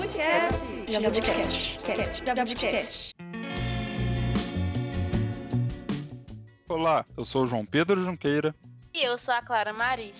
Jabutcast. Jabutcast. Cast. Jabutcast. Olá, eu sou o João Pedro Junqueira. E eu sou a Clara Maris.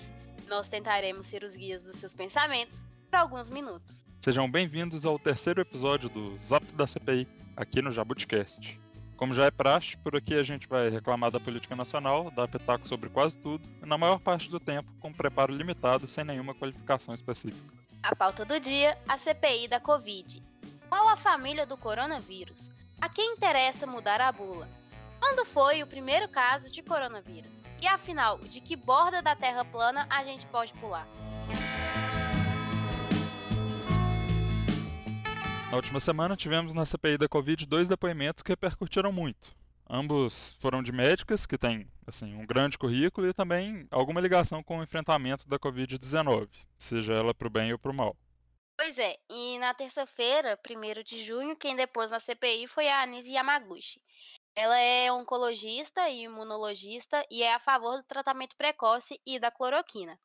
Nós tentaremos ser os guias dos seus pensamentos por alguns minutos. Sejam bem-vindos ao terceiro episódio do Zap da CPI, aqui no Jabuticast. Como já é praxe, por aqui a gente vai reclamar da política nacional, dar pitaco sobre quase tudo, e na maior parte do tempo com preparo limitado sem nenhuma qualificação específica. A pauta do dia, a CPI da Covid. Qual a família do coronavírus? A quem interessa mudar a bula? Quando foi o primeiro caso de coronavírus? E afinal, de que borda da Terra plana a gente pode pular? Na última semana tivemos na CPI da Covid dois depoimentos que repercutiram muito. Ambos foram de médicas que têm assim, um grande currículo e também alguma ligação com o enfrentamento da Covid-19, seja ela para o bem ou para o mal. Pois é, e na terça-feira, 1 de junho, quem depôs na CPI foi a Anise Yamaguchi. Ela é oncologista e imunologista e é a favor do tratamento precoce e da cloroquina.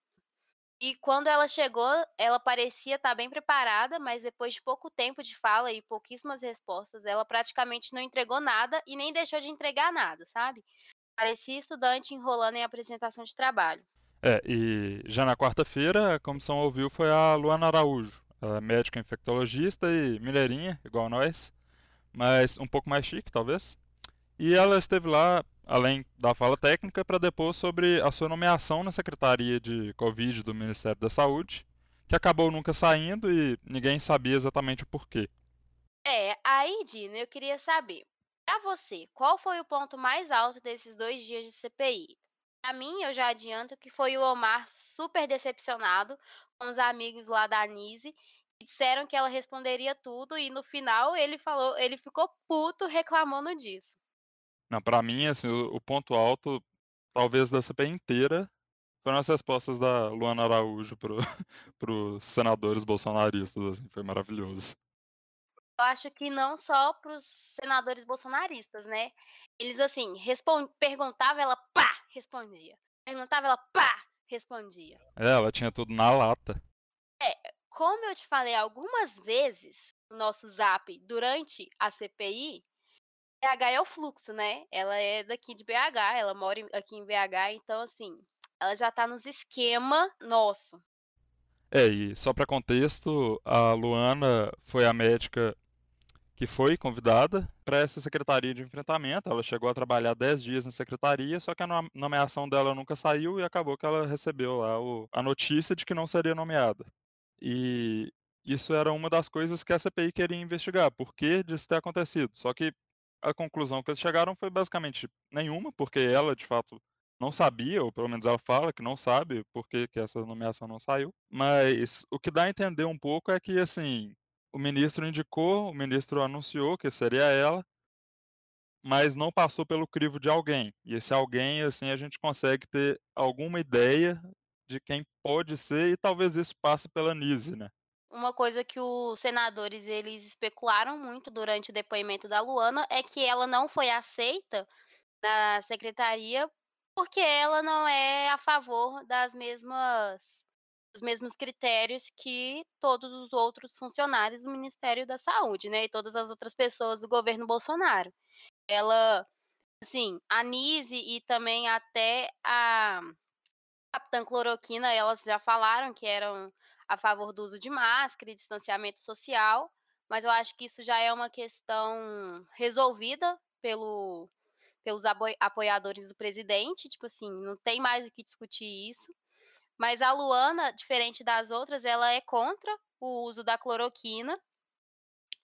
E quando ela chegou, ela parecia estar bem preparada, mas depois de pouco tempo de fala e pouquíssimas respostas, ela praticamente não entregou nada e nem deixou de entregar nada, sabe? Parecia estudante enrolando em apresentação de trabalho. É, e já na quarta-feira, a comissão ouviu foi a Luana Araújo, é médica infectologista e mineirinha, igual nós, mas um pouco mais chique, talvez. E ela esteve lá, além da fala técnica, para depor sobre a sua nomeação na Secretaria de Covid do Ministério da Saúde, que acabou nunca saindo e ninguém sabia exatamente o porquê. É, aí, Dino, eu queria saber, para você, qual foi o ponto mais alto desses dois dias de CPI? Para mim, eu já adianto que foi o Omar super decepcionado com os amigos lá da Anise, que disseram que ela responderia tudo e no final ele falou, ele ficou puto reclamando disso. Não, para mim, assim, o, o ponto alto, talvez da CPI inteira, foram as respostas da Luana Araújo para os senadores bolsonaristas, assim, foi maravilhoso. Eu acho que não só para os senadores bolsonaristas, né? Eles, assim, respond... perguntavam, ela pá, respondia. Perguntava, ela pá, respondia. É, ela tinha tudo na lata. É, como eu te falei algumas vezes no nosso zap durante a CPI, BH é o fluxo, né? Ela é daqui de BH, ela mora aqui em BH, então assim, ela já tá nos esquema nosso. É, e só para contexto, a Luana foi a médica que foi convidada para essa secretaria de enfrentamento. Ela chegou a trabalhar 10 dias na secretaria, só que a nomeação dela nunca saiu e acabou que ela recebeu lá o, a notícia de que não seria nomeada. E isso era uma das coisas que a CPI queria investigar, por que disso ter acontecido. Só que a conclusão que eles chegaram foi basicamente nenhuma, porque ela, de fato, não sabia, ou pelo menos ela fala que não sabe por que, essa nomeação não saiu. Mas o que dá a entender um pouco é que, assim, o ministro indicou, o ministro anunciou que seria ela, mas não passou pelo crivo de alguém. E esse alguém, assim, a gente consegue ter alguma ideia de quem pode ser, e talvez isso passe pela Nise, né? Uma coisa que os senadores eles especularam muito durante o depoimento da Luana é que ela não foi aceita na secretaria porque ela não é a favor das mesmas dos mesmos critérios que todos os outros funcionários do Ministério da Saúde, né, e todas as outras pessoas do governo Bolsonaro. Ela, assim, a Nise e também até a Capitã Cloroquina, elas já falaram que eram a favor do uso de máscara e distanciamento social, mas eu acho que isso já é uma questão resolvida pelo, pelos apoiadores do presidente, tipo assim, não tem mais o que discutir isso. Mas a Luana, diferente das outras, ela é contra o uso da cloroquina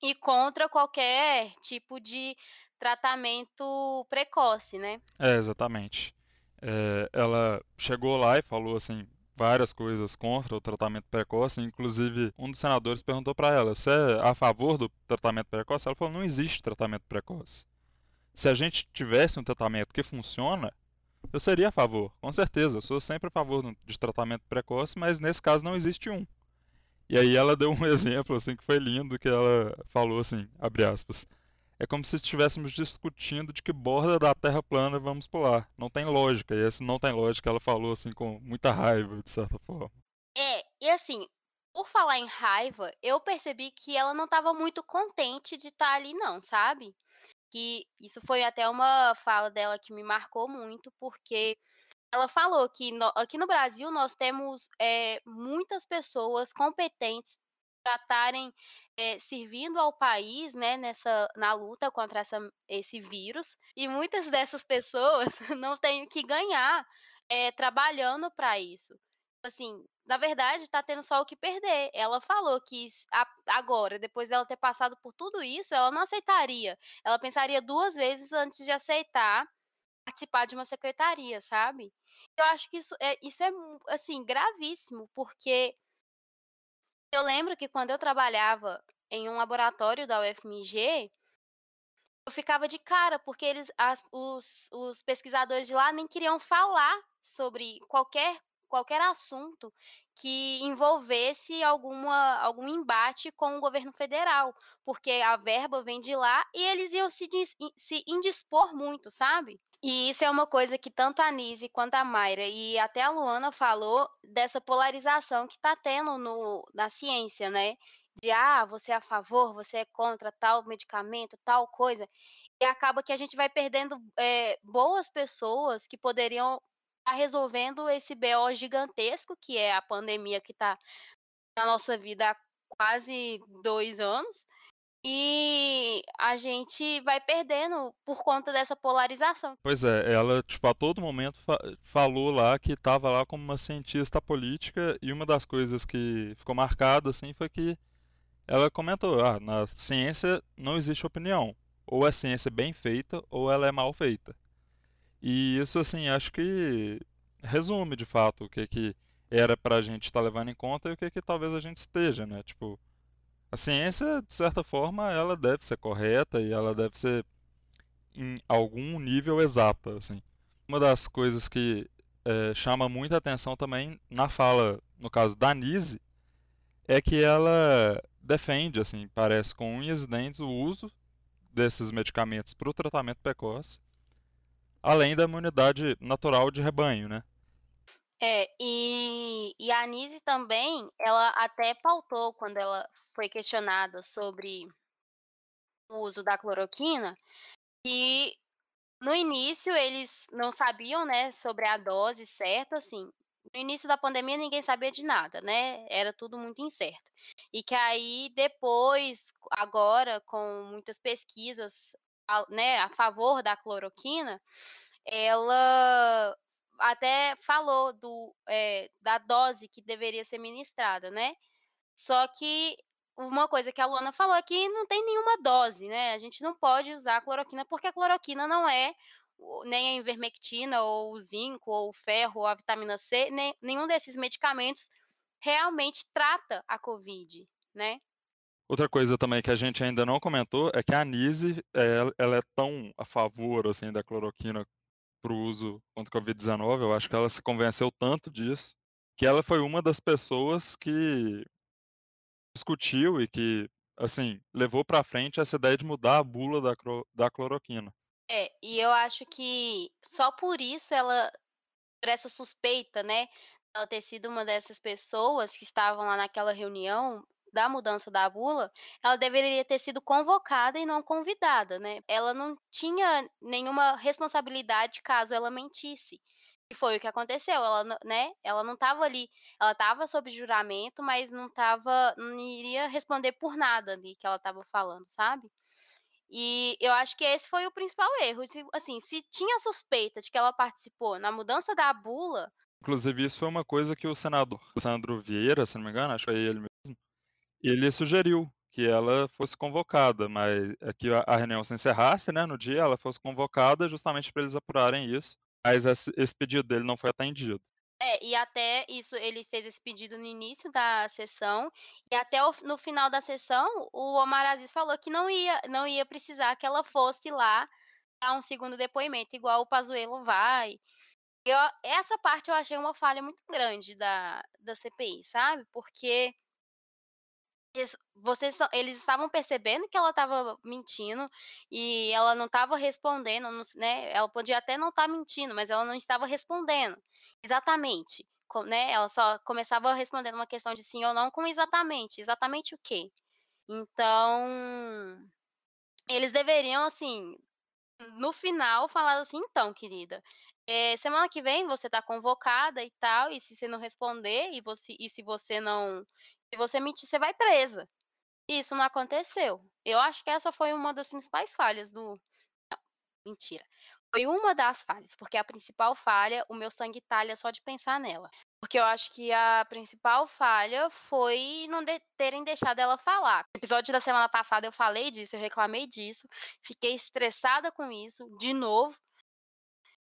e contra qualquer tipo de tratamento precoce, né? É, exatamente. É, ela chegou lá e falou assim: várias coisas contra o tratamento precoce, inclusive um dos senadores perguntou para ela: "Você é a favor do tratamento precoce?" Ela falou: "Não existe tratamento precoce. Se a gente tivesse um tratamento que funciona, eu seria a favor, com certeza. Eu sou sempre a favor de tratamento precoce, mas nesse caso não existe um." E aí ela deu um exemplo assim que foi lindo, que ela falou assim, abre aspas: é como se estivéssemos discutindo de que borda da Terra plana vamos pular. Não tem lógica. E esse não tem lógica, ela falou assim com muita raiva, de certa forma. É, e assim, por falar em raiva, eu percebi que ela não estava muito contente de estar ali não, sabe. Que isso foi até uma fala dela que me marcou muito, porque ela falou que no aqui no Brasil nós temos, eh, muitas pessoas competentes para estarem, eh, servindo ao país, né, nessa na luta contra essa esse vírus, e muitas dessas pessoas não têm o que ganhar, eh, trabalhando para isso. Assim, na verdade tá tendo só o que perder. Ela falou que agora, depois dela ter passado por tudo isso, ela não aceitaria. Ela pensaria 2 vezes antes de aceitar participar de uma secretaria, sabe. Eu acho que isso é isso é assim, gravíssimo, porque eu lembro que quando eu trabalhava em um laboratório da UFMG, eu ficava de cara, porque eles as os os pesquisadores de lá nem queriam falar sobre qualquer qualquer assunto que envolvesse alguma algum embate com o governo federal, porque a verba vem de lá e eles iam se se indispor muito, sabe. E isso é uma coisa que tanto a Anísia quanto a Mayra e até a Luana falou dessa polarização que tá tendo no na ciência, né, de: "Ah, você é a favor, você é contra tal medicamento, tal coisa", e acaba que a gente vai perdendo, eh, boas pessoas que poderiam estar resolvendo esse BO gigantesco que é a pandemia que tá na nossa vida há quase 2 anos, e a gente vai perdendo por conta dessa polarização. Pois é, ela, tipo, a todo momento fa falou lá que estava lá como uma cientista política, e uma das coisas que ficou marcada, assim, foi que ela comentou: "Ah, na ciência não existe opinião, ou é ciência bem feita ou ela é mal feita". E isso, assim, acho que resume de fato o que que era pra gente estar levando em conta e o que que talvez a gente esteja, né, tipo, a ciência, de certa forma, ela deve ser correta e ela deve ser em algum nível exata, assim. Uma das coisas que, eh, chama muita atenção também na fala, no caso da Anísia, é que ela defende, assim, parece com unhas e dentes o uso desses medicamentos para o tratamento precoce, além da imunidade natural de rebanho, né. É, e e a Anísia também, ela até pautou quando ela foi questionada sobre o uso da cloroquina, que no início eles não sabiam, né, sobre a dose certa, assim, no início da pandemia ninguém sabia de nada, né, era tudo muito incerto. E que aí depois, agora com muitas pesquisas, né, a favor da cloroquina, ela até falou do eh, da dose que deveria ser ministrada, né. Só que uma coisa que a Luana falou é que não tem nenhuma dose, né, a gente não pode usar a cloroquina, porque a cloroquina não é nem a ivermectina ou o zinco ou o ferro ou a vitamina C, nem nenhum desses medicamentos realmente trata a covid, né. Outra coisa também que a gente ainda não comentou é que a Anísia, eh, ela é tão a favor, assim, da cloroquina para o uso contra o covid-19, eu acho que ela se convenceu tanto disso, que ela foi uma das pessoas que discutiu e que, assim, levou pra frente essa ideia de mudar a bula da da cloroquina. É, e eu acho que só por isso ela por essa suspeita, né, ela ter sido uma dessas pessoas que estavam lá naquela reunião da mudança da bula, ela deveria ter sido convocada e não convidada, né. Ela não tinha nenhuma responsabilidade caso ela mentisse, e foi o que aconteceu, ela né, ela não estava ali ela estava sob juramento, mas não estava não iria responder por nada ali que ela estava falando, sabe. E eu acho que esse foi o principal erro, assim, se tinha suspeita de que ela participou na mudança da bula Inclusive isso foi uma coisa que o senador Sandro Vieira, se não me engano, acho que é ele ele sugeriu que ela fosse convocada, mas é que a reunião se encerrasse, né, no dia, ela fosse convocada justamente pra eles apurarem isso, mas esse esse pedido dele não foi atendido. É, e até isso ele fez esse pedido no início da sessão, e até o no final da sessão, o Omar Aziz falou que não ia não ia precisar que ela fosse lá dar um segundo depoimento, igual o Pazuello vai. Eu essa parte eu achei uma falha muito grande da da CPI, sabe, porque eles vocês eles estavam percebendo que ela estava mentindo, e ela não estava respondendo, né, ela podia até não estar mentindo, mas ela não estava respondendo exatamente né, ela só começava respondendo uma questão de sim ou não com exatamente, exatamente o quê. Então, eles deveriam, assim, no final falar assim: "Então, querida, eh, semana que vem você tá convocada e tal, e se você não responder e você e se você não se você mentir, você vai presa". Isso não aconteceu. Eu acho que essa foi uma das principais falhas do não, mentira. Foi uma das falhas, porque a principal falha, o meu sangue talha só de pensar nela. Porque eu acho que a principal falha foi não de terem deixado ela falar. No episódio da semana passada eu falei disso, eu reclamei disso, fiquei estressada com isso, de novo.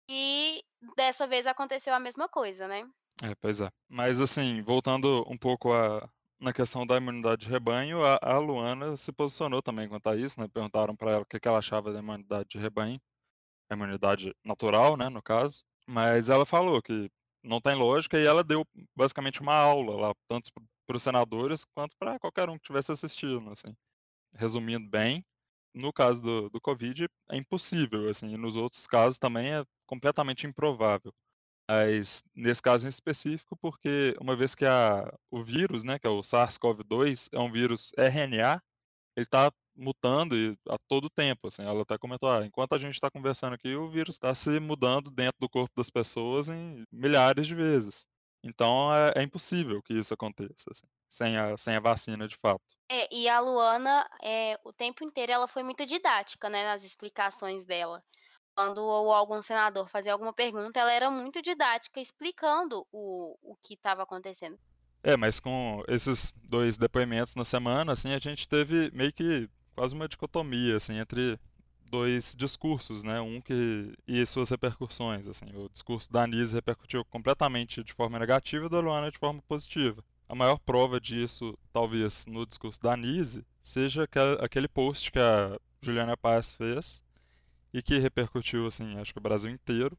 E dessa vez aconteceu a mesma coisa, né. É, pois é. Mas assim, voltando um pouco a na questão da imunidade de rebanho, a a Luana se posicionou também quanto a isso, né, perguntaram pra ela o que que ela achava da imunidade de rebanho, a imunidade natural, né, no caso, mas ela falou que não tem lógica e ela deu basicamente uma aula lá, tanto para os senadores quanto para qualquer um que estivesse assistindo, assim. Resumindo bem, no caso do do covid é impossível, assim, e nos outros casos também é completamente improvável. Mas nesse caso em específico, porque uma vez que a o vírus, né, que é o SARS-CoV-2, é um vírus RNA, ele tá mutando e a todo tempo, assim, ela até comentou: "Ah, enquanto a gente está conversando aqui, o vírus está se mudando dentro do corpo das pessoas em milhares de vezes". Então é é impossível que isso aconteça, assim, sem a sem a vacina de fato. É, e a Luana, eh, o tempo inteiro ela foi muito didática, né, nas explicações dela. Quando ou algum senador fazia alguma pergunta, ela era muito didática explicando o o que estava acontecendo. É, mas com esses 2 depoimentos na semana, assim, a gente teve meio que quase uma dicotomia, assim, entre 2 discursos, né, um que e suas repercussões, assim, o discurso da Anísia repercutiu completamente de forma negativa e da Luana de forma positiva. A maior prova disso, talvez, no discurso da Anísia, seja aquele post que a Juliana Paes fez, e que repercutiu, assim, acho que o Brasil inteiro,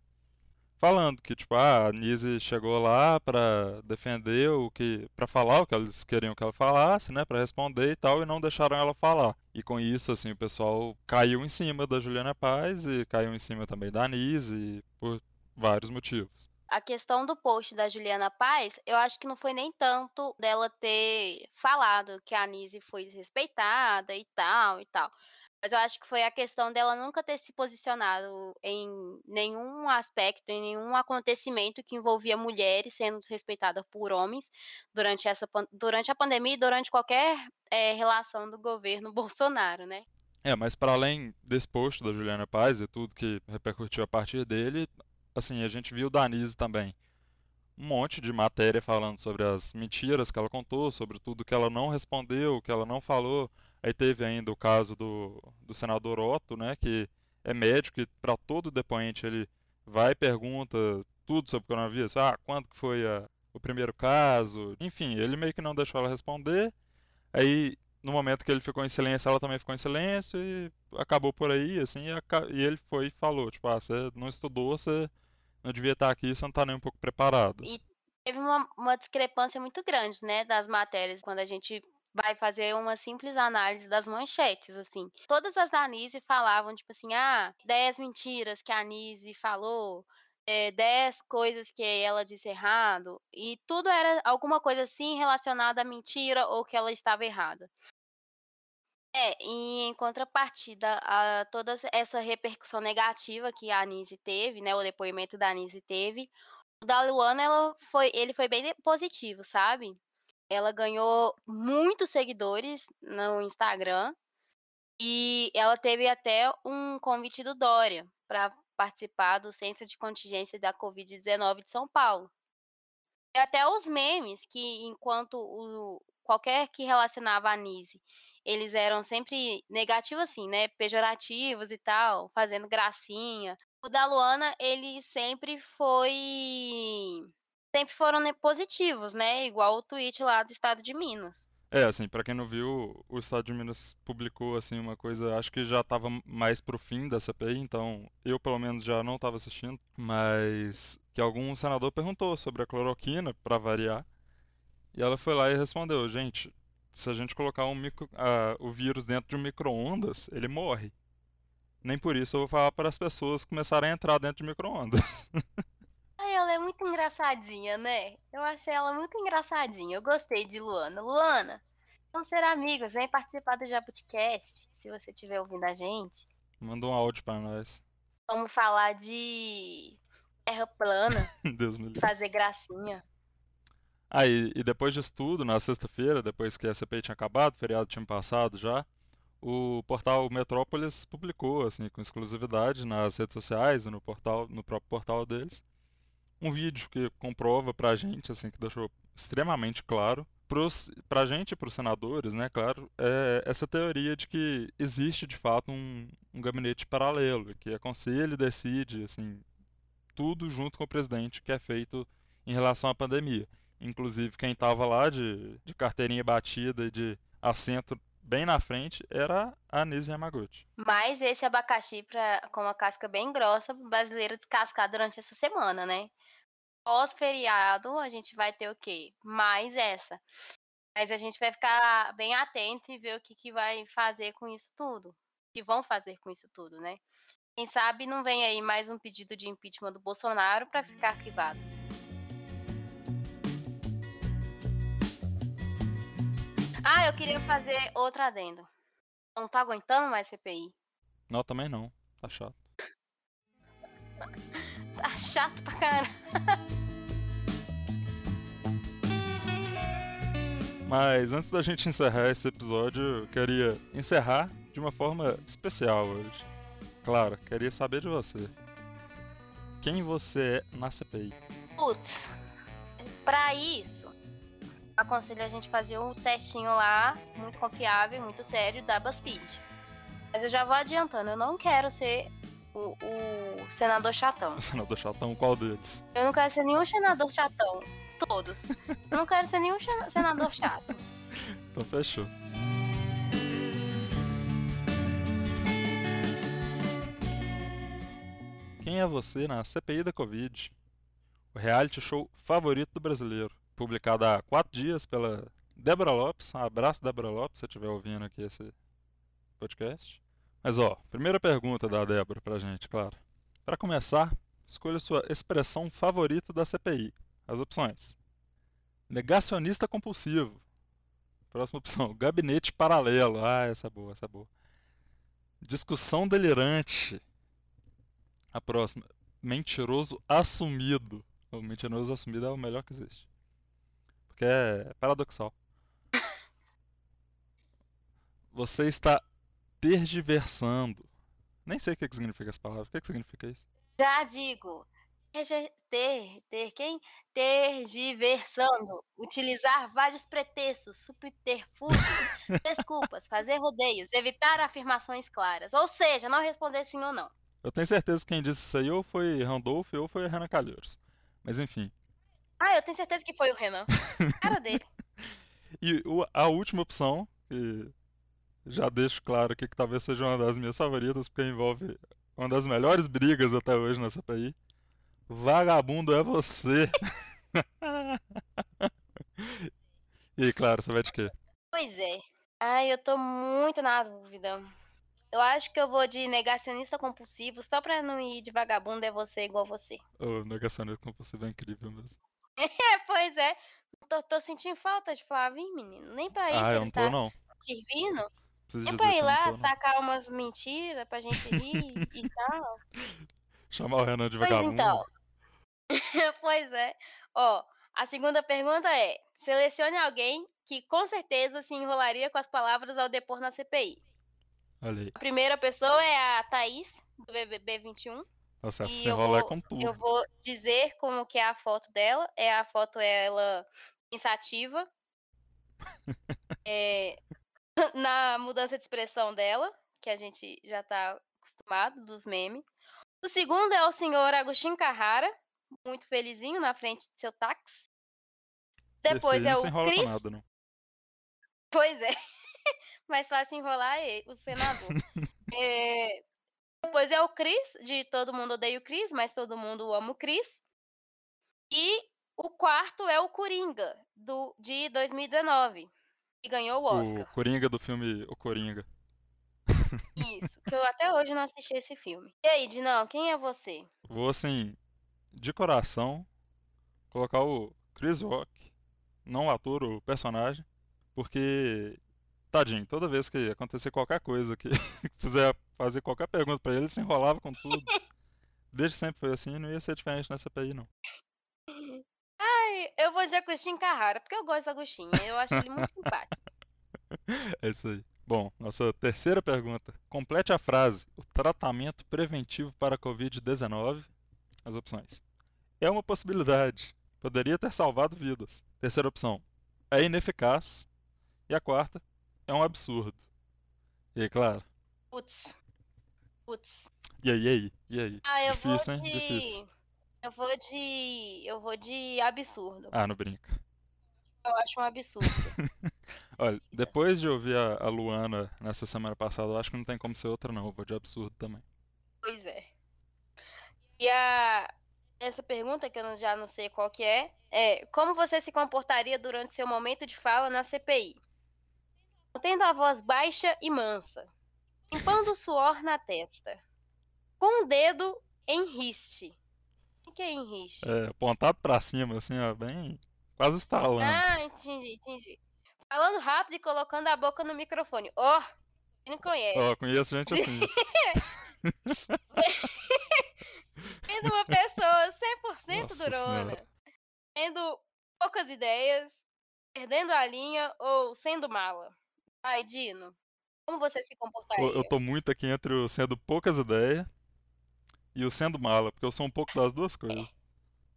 falando que, tipo, ah, a Nise chegou lá para defender o que, para falar o que eles queriam que ela falasse, né, para responder e tal, e não deixaram ela falar. E com isso, assim, o pessoal caiu em cima da Juliana Paz e caiu em cima também da Nise por vários motivos. A questão do post da Juliana Paz, eu acho que não foi nem tanto dela ter falado que a Anise foi desrespeitada e tal e tal. Mas eu acho que foi a questão dela nunca ter se posicionado em nenhum aspecto, em nenhum acontecimento que envolvia mulheres sendo desrespeitadas por homens durante essa durante a pandemia e durante qualquer, eh, relação do governo Bolsonaro, né. É, mas para além desse post da Juliana Paz e tudo que repercutiu a partir dele, assim, a gente viu da Anise também um monte de matéria falando sobre as mentiras que ela contou, sobre tudo que ela não respondeu, que ela não falou. Aí teve ainda o caso do, do senador Otto, né, que é médico e para todo depoente ele vai e pergunta tudo sobre o coronavírus. Ah, quando que foi a, o primeiro caso? Enfim, ele meio que não deixou ela responder. Aí, no momento que ele ficou em silêncio, ela também ficou em silêncio e acabou por aí, assim, e, e ele foi e falou, tipo, ah, você não estudou, você não devia estar aqui, você não está nem um pouco preparado. E teve uma, uma discrepância muito grande, né, das matérias, quando a gente vai fazer uma simples análise das manchetes, assim. Todas as da Anise falavam, tipo assim, ah, 10 mentiras que a Anise falou, é, 10 coisas que ela disse errado, e tudo era alguma coisa assim relacionada à mentira ou que ela estava errada. É, e em contrapartida a toda essa repercussão negativa que a Anise teve, né, o depoimento da Anise teve, o da Luana ela foi ele foi bem positivo, sabe. Ela ganhou muitos seguidores no Instagram, e ela teve até um convite do Dória para participar do Centro de Contingência da Covid-19 de São Paulo. E até os memes que enquanto o qualquer que relacionava a Anise, eles eram sempre negativos assim, né, pejorativos e tal, fazendo gracinha. O da Luana, ele sempre foi sempre foram ne positivos, né, igual o tweet lá do estado de Minas. É, assim, pra quem não viu, o estado de Minas publicou, assim, uma coisa, acho que já estava mais pro fim da CPI, então eu pelo menos já não estava assistindo, mas que algum senador perguntou sobre a cloroquina, para variar, e ela foi lá e respondeu, gente, se a gente colocar um micro, uh, o vírus dentro de um micro-ondas, ele morre. Nem por isso eu vou falar para as pessoas começarem a entrar dentro de micro-ondas. Ai, ela é muito engraçadinha, né? Eu achei ela muito engraçadinha. Eu gostei de Luana. Luana, vamos ser amigos. Vem participar do Jabuticast, se você estiver ouvindo a gente. Manda um áudio pra nós. Vamos falar de terra plana, Deus me livre. fazer gracinha. Aí, e depois disso tudo, na sexta-feira, depois que a CPI tinha acabado, o feriado tinha passado já, o portal Metrópolis publicou, assim, com exclusividade nas redes sociais e no portal, no próprio portal deles, um vídeo que comprova pra gente, assim, que deixou extremamente claro, pros, pra gente e pros senadores, né, claro, é essa teoria de que existe de fato um, um gabinete paralelo, que aconselha e decide, assim, tudo junto com o presidente que é feito em relação à pandemia. Inclusive, quem estava lá de, de carteirinha batida e de assento bem na frente era a Anise Yamaguchi. Mas esse abacaxi pra, com uma casca bem grossa, o brasileiro descascar durante essa semana, né? Pós-feriado, a gente vai ter o quê? Mais essa. Mas a gente vai ficar bem atento e ver o que, que vai fazer com isso tudo. O que vão fazer com isso tudo, né? Quem sabe não vem aí mais um pedido de impeachment do Bolsonaro para ficar arquivado. Ah, eu queria fazer outro adendo. Não tá aguentando mais CPI. Não, também não. Tá chato. Tá chato pra caramba. Mas antes da gente encerrar esse episódio, eu queria encerrar de uma forma especial hoje. Claro, queria saber de você. Quem você é na CPI? Putz, pra isso, aconselho a gente fazer um testinho lá, muito confiável, muito sério, da BuzzFeed. Mas eu já vou adiantando, eu não quero ser o, o senador chatão. O senador chatão, qual deles? Eu não quero ser nenhum senador chatão. Todos. Eu não quero ser nenhum senador chato. Então fechou. Quem é você na CPI da Covid? O reality show favorito do brasileiro. Publicado há quatro dias pela Débora Lopes. Um abraço, Débora Lopes, se você estiver ouvindo aqui esse podcast. Mas ó, primeira pergunta da Débora pra gente, claro. Para começar, escolha sua expressão favorita da CPI. As opções: negacionista compulsivo. Próxima opção: gabinete paralelo. Ah, essa é boa, essa é boa. Discussão delirante. A próxima: mentiroso assumido. O mentiroso assumido é o melhor que existe. Porque é paradoxal. Você está tergiversando. Nem sei o que que significa essa palavra. O que que significa isso? Já digo. Ter, ter quem? Tergiversando. Utilizar vários pretextos, subterfúgios, desculpas, fazer rodeios, evitar afirmações claras. Ou seja, não responder sim ou não. Eu tenho certeza que quem disse isso aí ou foi Randolph ou foi Renan Calheiros. Mas enfim. Ah, eu tenho certeza que foi o Renan. Cara dele. E a última opção, que já deixo claro aqui que talvez seja uma das minhas favoritas, porque envolve uma das melhores brigas até hoje na CPI. Vagabundo é você. E claro, você vai de quê? Pois é. Ai, eu tô muito na dúvida. Eu acho que eu vou de negacionista compulsivo, só pra não ir de vagabundo é você igual você. O negacionismo compulsivo é incrível mesmo. É, pois é. Tô, tô sentindo falta de Flavinho, menino. Nem pra isso Ah, eu não tá tô não. servindo. Preciso Nem pra ir lá tô tacar umas mentiras pra gente rir e tal. Chamar o Renan de Pois vagabundo. então. pois é. Ó, a segunda pergunta é: selecione alguém que com certeza se enrolaria com as palavras ao depor na CPI. Olha aí. A primeira pessoa é a Thaís, do BBB 21. Nossa, essa E se eu enrola é com tudo. Eu vou dizer como que é a foto dela. É a foto ela pensativa. É, na mudança de expressão dela, que a gente já tá acostumado dos memes. O segundo é o senhor Agostinho Carrara, muito felizinho na frente do seu táxi. Depois é o com nada, não. Pois é. Mais fácil enrolar ele, o senador. É, Depois é o Cris, de Todo Mundo Odeia o Cris, mas todo mundo ama o Cris. E o quarto é o Coringa, do, de 2019, que ganhou o O Oscar. Coringa do filme O Coringa. Isso, que eu até hoje não assisti esse filme. E aí, Dinão, quem é você? Vou assim, de coração, colocar o Chris Rock, não o ator, o personagem, porque, tadinho, toda vez que acontecer qualquer coisa, que fizer fazer qualquer pergunta pra ele, ele se enrolava com tudo. Desde sempre foi assim, não ia ser diferente nessa PI, não. Ai, eu vou de Agostinho Carrara, porque eu gosto do Agostinho. Eu acho ele muito simpático. É isso aí. Bom, nossa terceira pergunta. Complete a frase: o tratamento preventivo para a Covid-19. As opções. É uma possibilidade. Poderia ter salvado vidas. Terceira opção. É ineficaz. E a quarta. É um absurdo. E aí, claro. Putz. Putz. E aí, e aí? E aí? Ah, eu Difícil, vou hein? de. Difícil. Eu vou de. Eu vou de absurdo. Ah, não brinca. Eu acho um absurdo. Olha, depois de ouvir a, a Luana nessa semana passada, eu acho que não tem como ser outra, não. Eu vou de absurdo também. Pois é. E a essa pergunta, que eu já não sei qual que é, é como você se comportaria durante seu momento de fala na CPI? Mantendo a voz baixa e mansa, limpando o suor na testa, com o dedo em riste. O que é em riste? É, apontado pra cima, assim, ó, bem. Quase estalando. Ah, entendi, entendi. Falando rápido e colocando a boca no microfone. Ó, você não conhece. Ó, conheço gente assim. Sendo uma pessoa 100% Nossa durona. Senhora. Tendo poucas ideias, perdendo a linha ou sendo mala. Ai, Dino, como você se comportaria? Eu, eu tô muito aqui entre o sendo poucas ideias e o sendo mala, porque eu sou um pouco das duas coisas.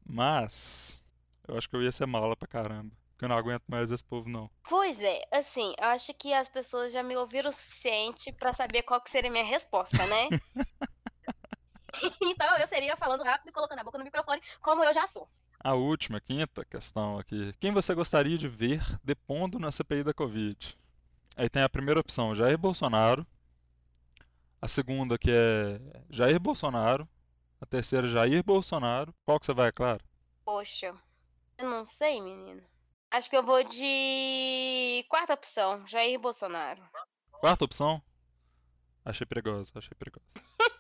Mas, eu acho que eu ia ser mala pra caramba. Porque eu não aguento mais esse povo, não. Pois é, assim, eu acho que as pessoas já me ouviram o suficiente pra saber qual que seria a minha resposta, né? então eu seria falando rápido e colocando a boca no microfone, como eu já sou. A última, quinta questão aqui. Quem você gostaria de ver depondo na CPI da Covid? Aí tem a primeira opção, Jair Bolsonaro. A segunda, que é Jair Bolsonaro. A terceira, Jair Bolsonaro. Qual que você vai, claro? Poxa, eu não sei, menino. Acho que eu vou de quarta opção, Jair Bolsonaro. Quarta opção? Achei perigosa, achei perigosa.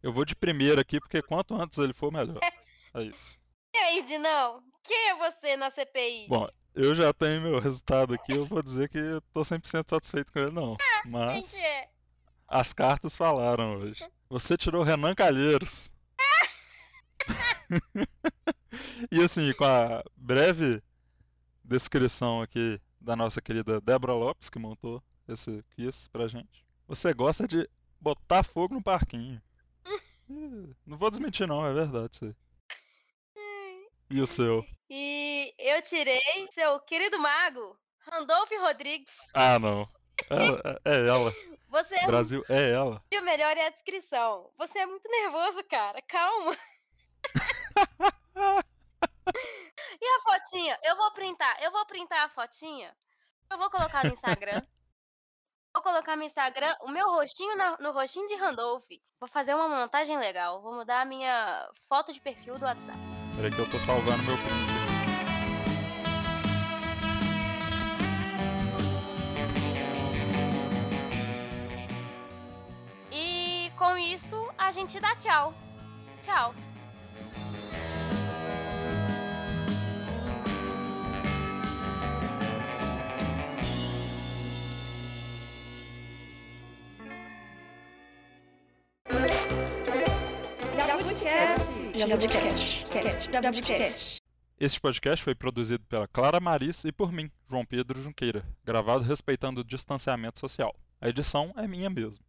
Eu vou de primeira aqui, porque quanto antes ele for, melhor. É isso. E aí, Dinão? Quem é você na CPI? Bom, eu já tenho meu resultado aqui, eu vou dizer que eu tô 100% satisfeito com ele, não. Mas as cartas falaram hoje. Você tirou Renan Calheiros. E assim, com a breve descrição aqui da nossa querida Débora Lopes, que montou esse quiz pra gente. Você gosta de botar fogo no parquinho. Não vou desmentir não, é verdade isso aí. E o seu? E eu tirei seu querido mago, Randolph Rodrigues. Ah, não. Ela- é é ela. Você é Brasil é ela. E o melhor é a descrição. Você é muito nervoso, cara. Calma. e a fotinha? Eu vou printar. Eu vou printar a fotinha. Eu vou colocar no Instagram. Vou colocar no Instagram o meu rostinho na- no rostinho de Randolph. Vou fazer uma montagem legal. Vou mudar a minha foto de perfil do WhatsApp. Peraí que eu tô salvando meu print aqui. E com isso, a gente dá tchau. Tchau. Este podcast foi produzido pela Clara Maris e por mim, João Pedro Junqueira, gravado respeitando o distanciamento social. A edição é minha mesmo.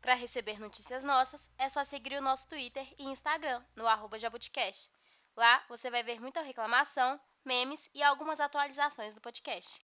Para receber notícias nossas, é só seguir o nosso Twitter e Instagram, no arroba Jabuticast. Lá você vai ver muita reclamação, memes e algumas atualizações do podcast.